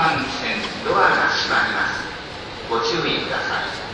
番線ドアが閉まります。ご注意ください。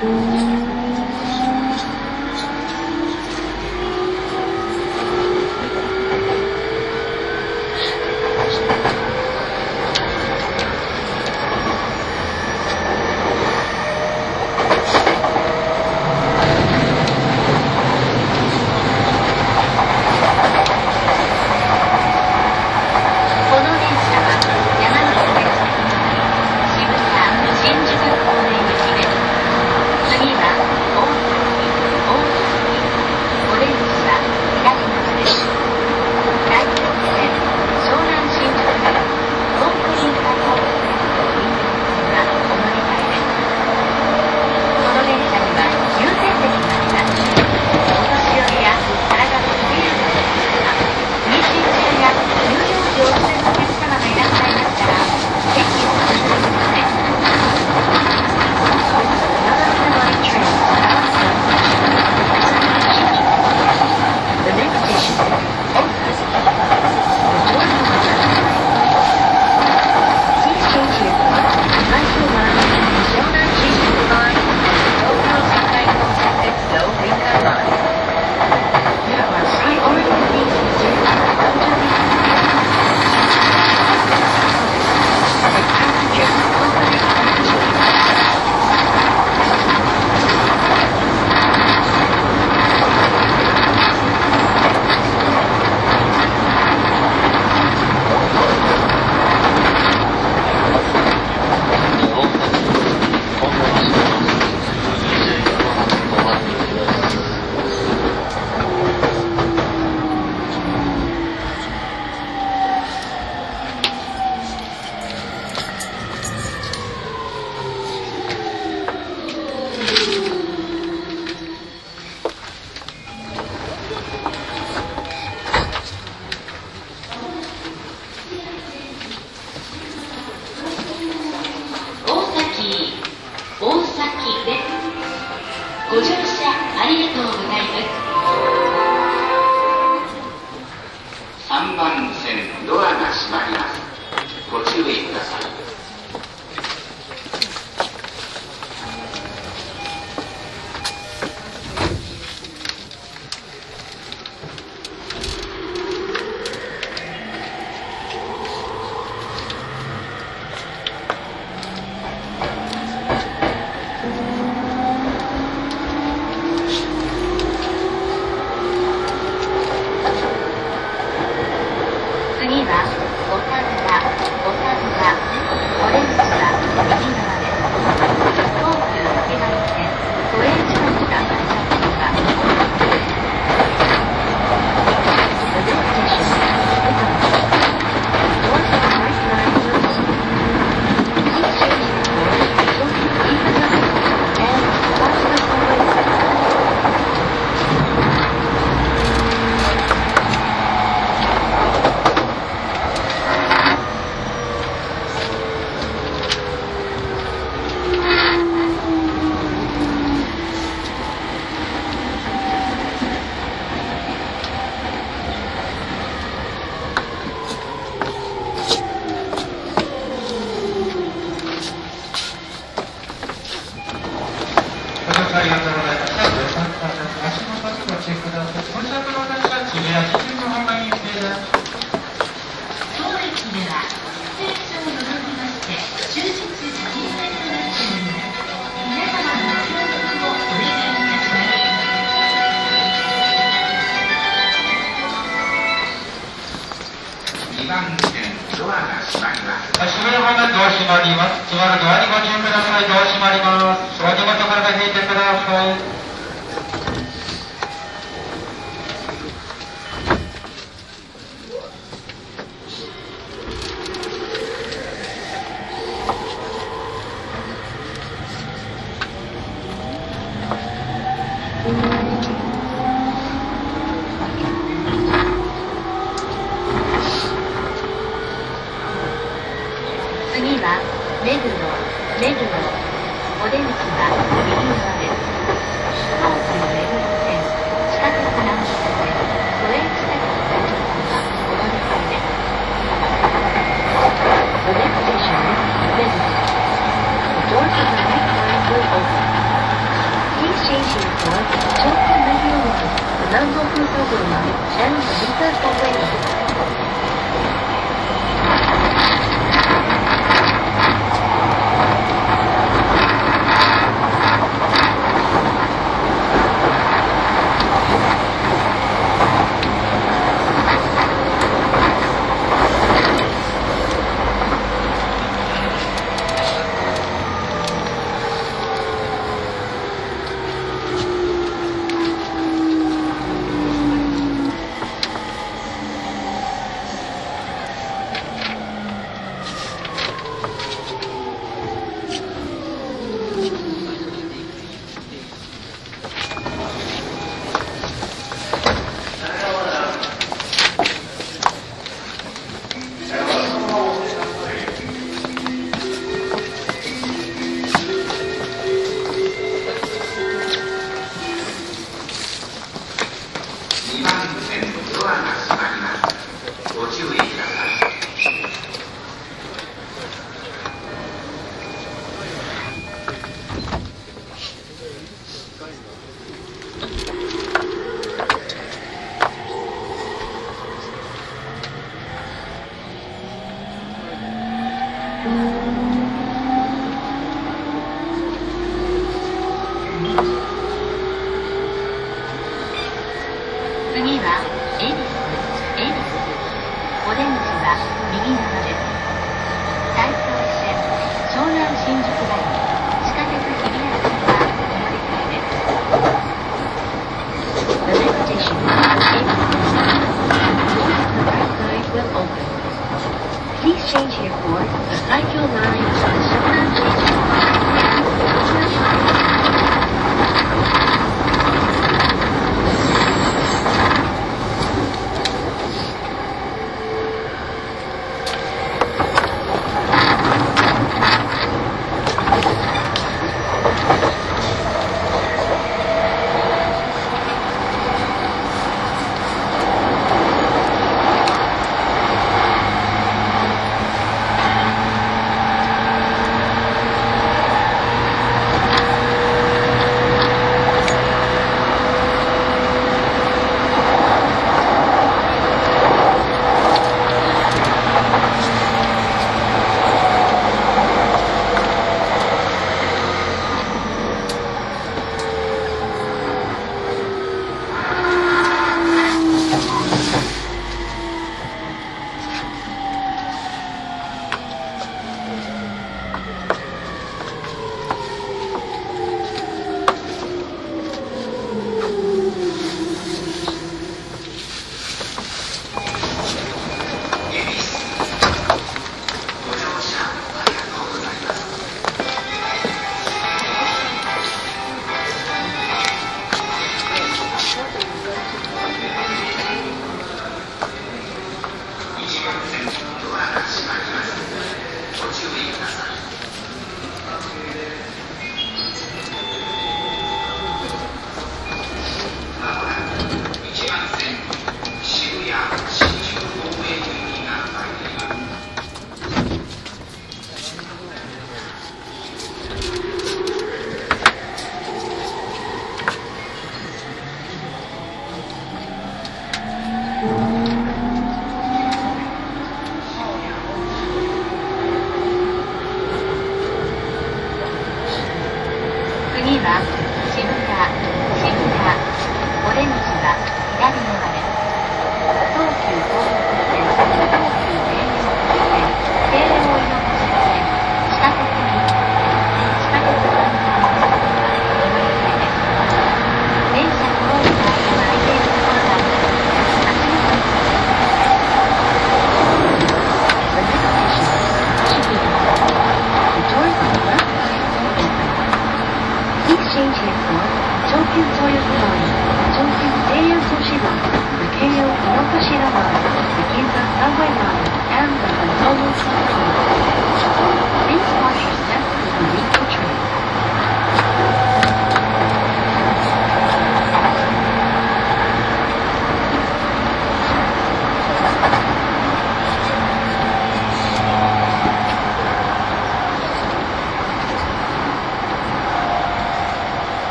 Música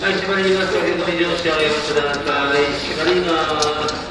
はい、閉まります。おください。閉まります。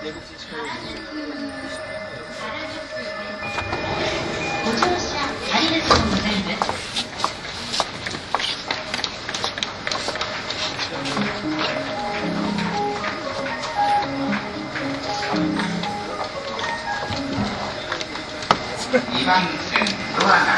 2番線ドアが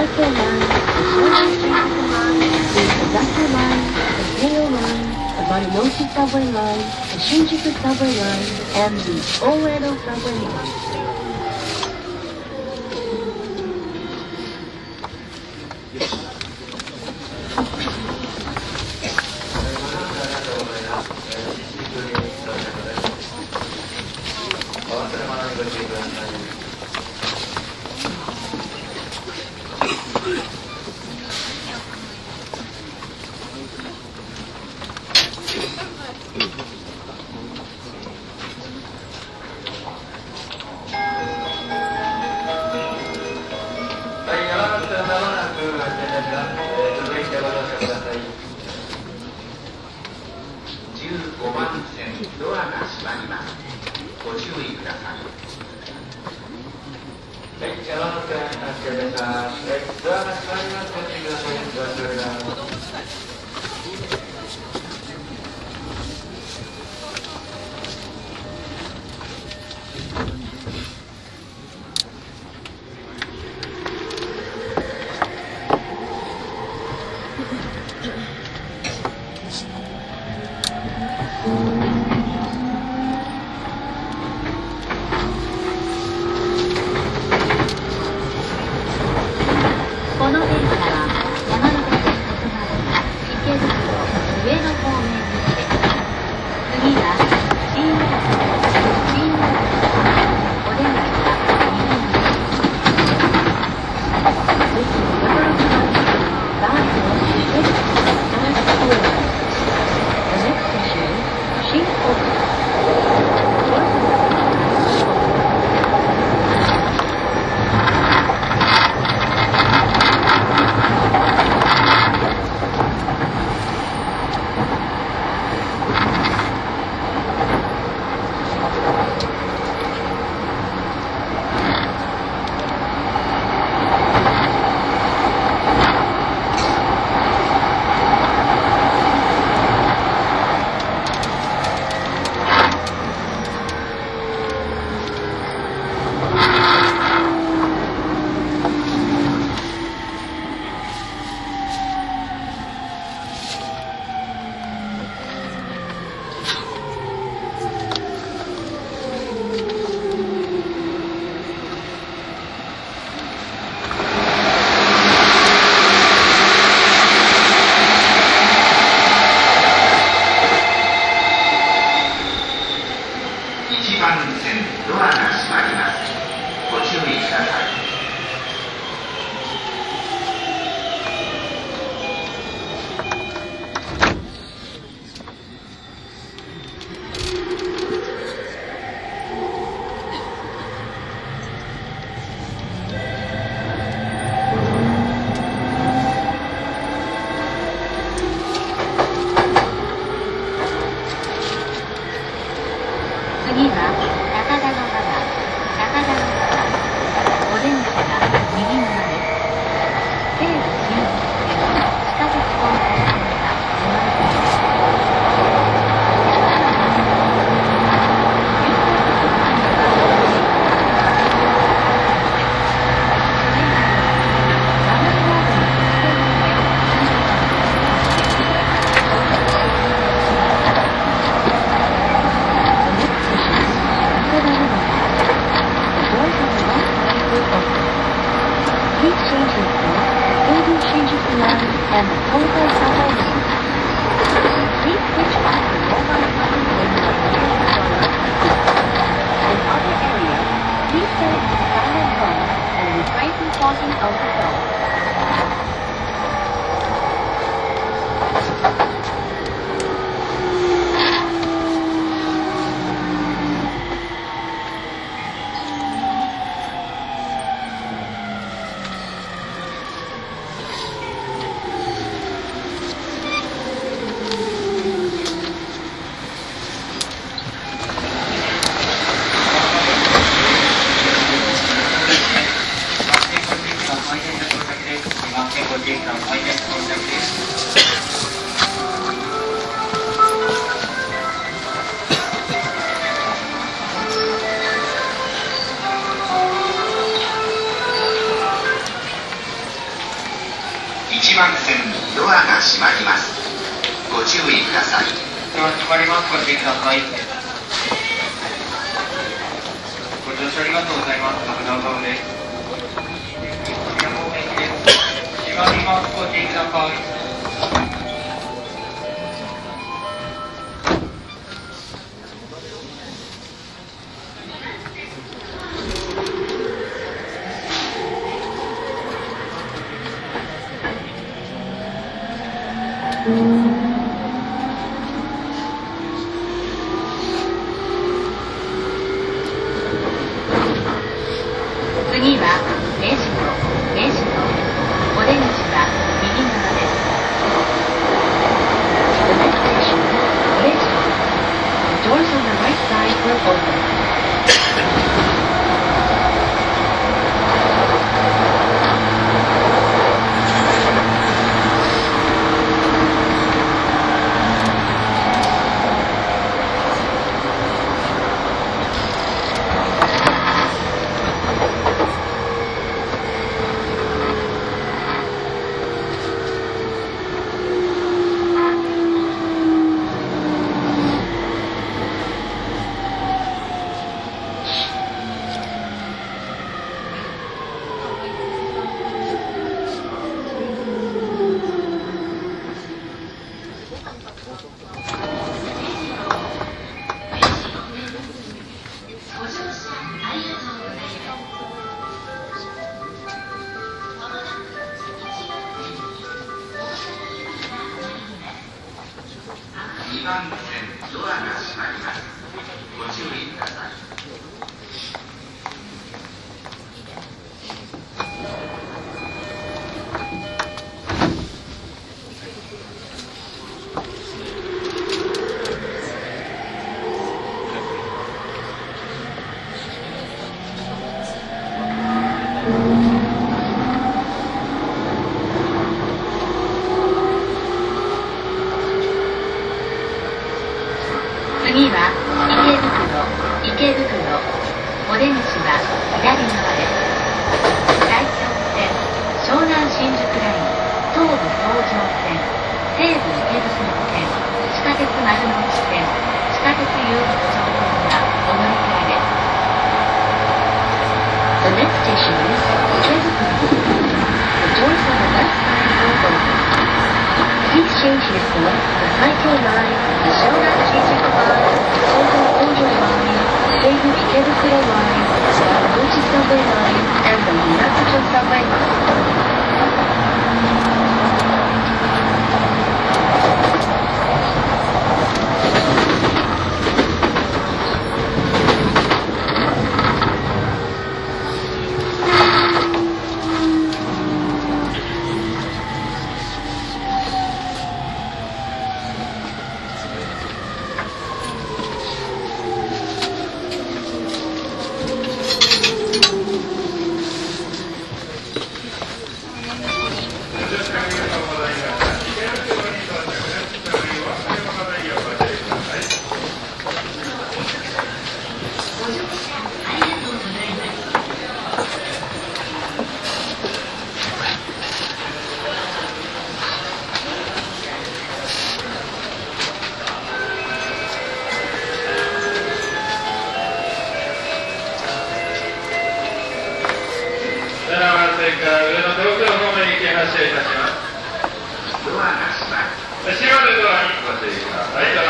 Alpha line, the Shoreless line, the Osaka line, the Keio line, the Marunouchi subway line, the Shinjuku subway line, and the Oedo subway line. 池袋池袋お出口は左側です大京線湘南新宿ライン東武東上線西武池袋線地下鉄丸の内線地下鉄有楽町線がお乗り換えです The next station is 池袋 The doors on the left side will open Please change your seat. The Taikyo Line, the Shonan Shinjuku Line, Togo Ojo Line, Dayton to Line, City line, subway line, and the Massachusetts subway line. します。ドアが閉まる閉まるドアにご注意ください。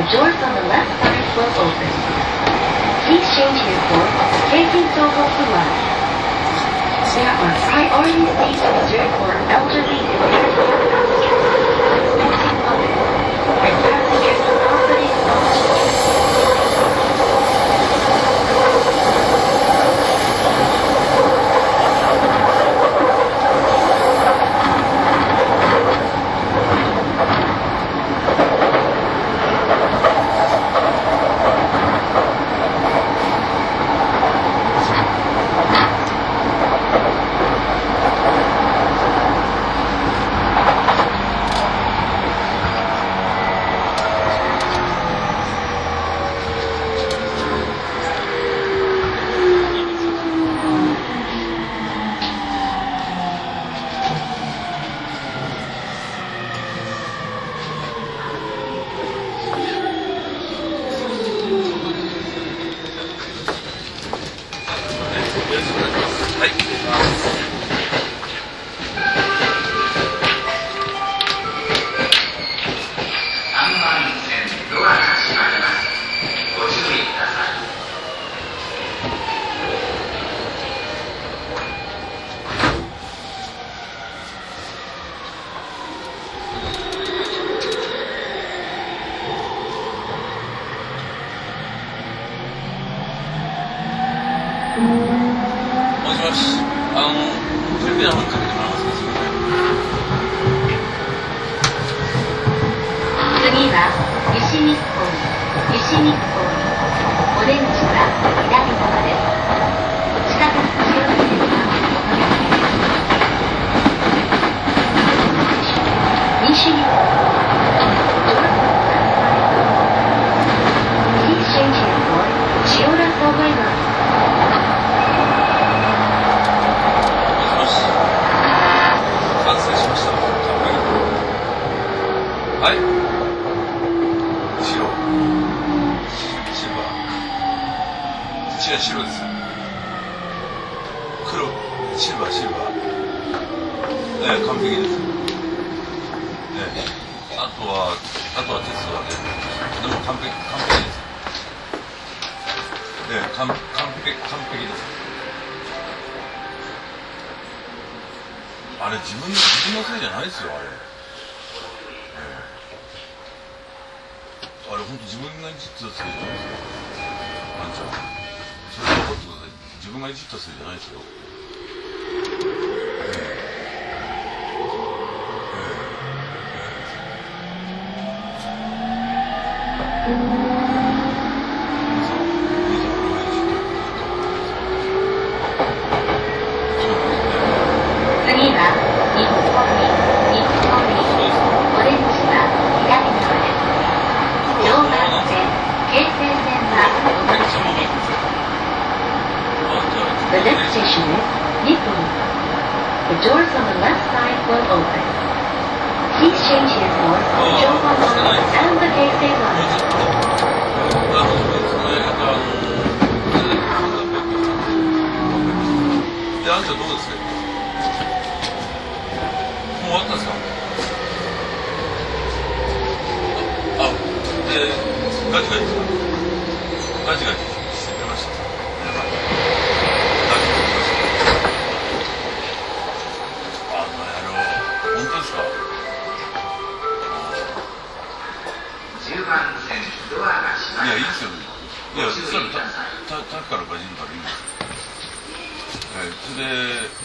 The doors on the left side will open. Please change uniform after facing Soho to lunch. There are priority seats reserved for elderly and ったんですかあ、あで、ガチガチガチガチしてました。やばい。ガチガチ。あの野郎、本当ですか10番線ドアが閉ま、りますいやいいですよね。いや、それた、た、たからガジンからいいんですよ。えー、それで、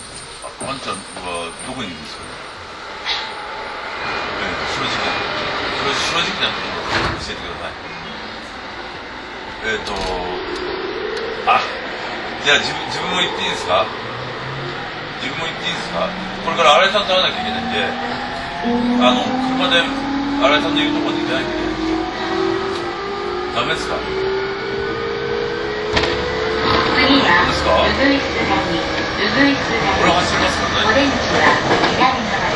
ああんちゃんはどこにいるんですかえー、正直、正直なことを教えてください。えっ、と、あ、じゃあ自分、自分も言っていいですか？自分も言っていいですか？これから新井さんと会わなきゃいけないんで、あの、車で新井さんの言うところに行かなきゃいけないんで。すよ。ダメですか？次はですか？うぐいす谷うぐいすこれ谷走りますか？お出口は左側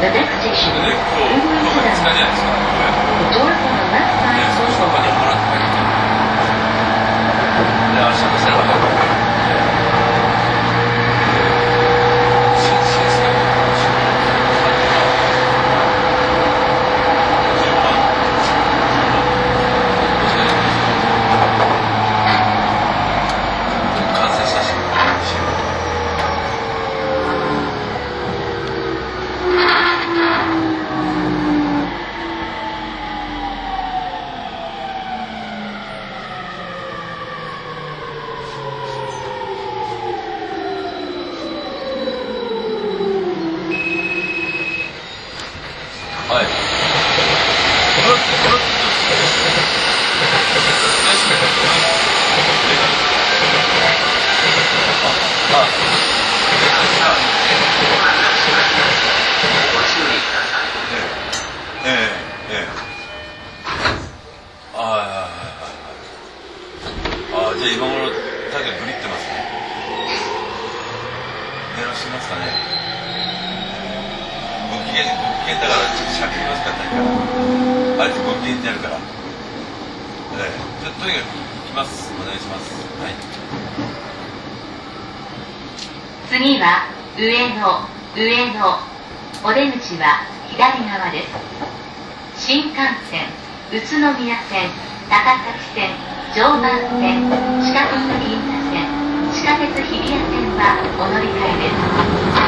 The next station、is 今日、うぐい今日す2日じゃ谷ないですか。The doors on the left、side will open. もらって帰って。で、明日のせらだから。新新鮮新完成したし。はい。これって、これって、大丈夫あ、あ、ご注意くださいええ、ええ、ええ。ああ、はいはいはいはい。ああ、じゃあ今頃、タケグリってますね。電話しますかね。ご機嫌、ご機嫌だから、ちょっとしゃべります。から、タケから。あいつご機嫌になるから。ええ、じゃとにかく、行きます。お願いします。はい。次は上野上野お出口は左側です。新幹線宇都宮線高崎線常磐線地下鉄銀座線地下鉄日比谷線はお乗り換えです。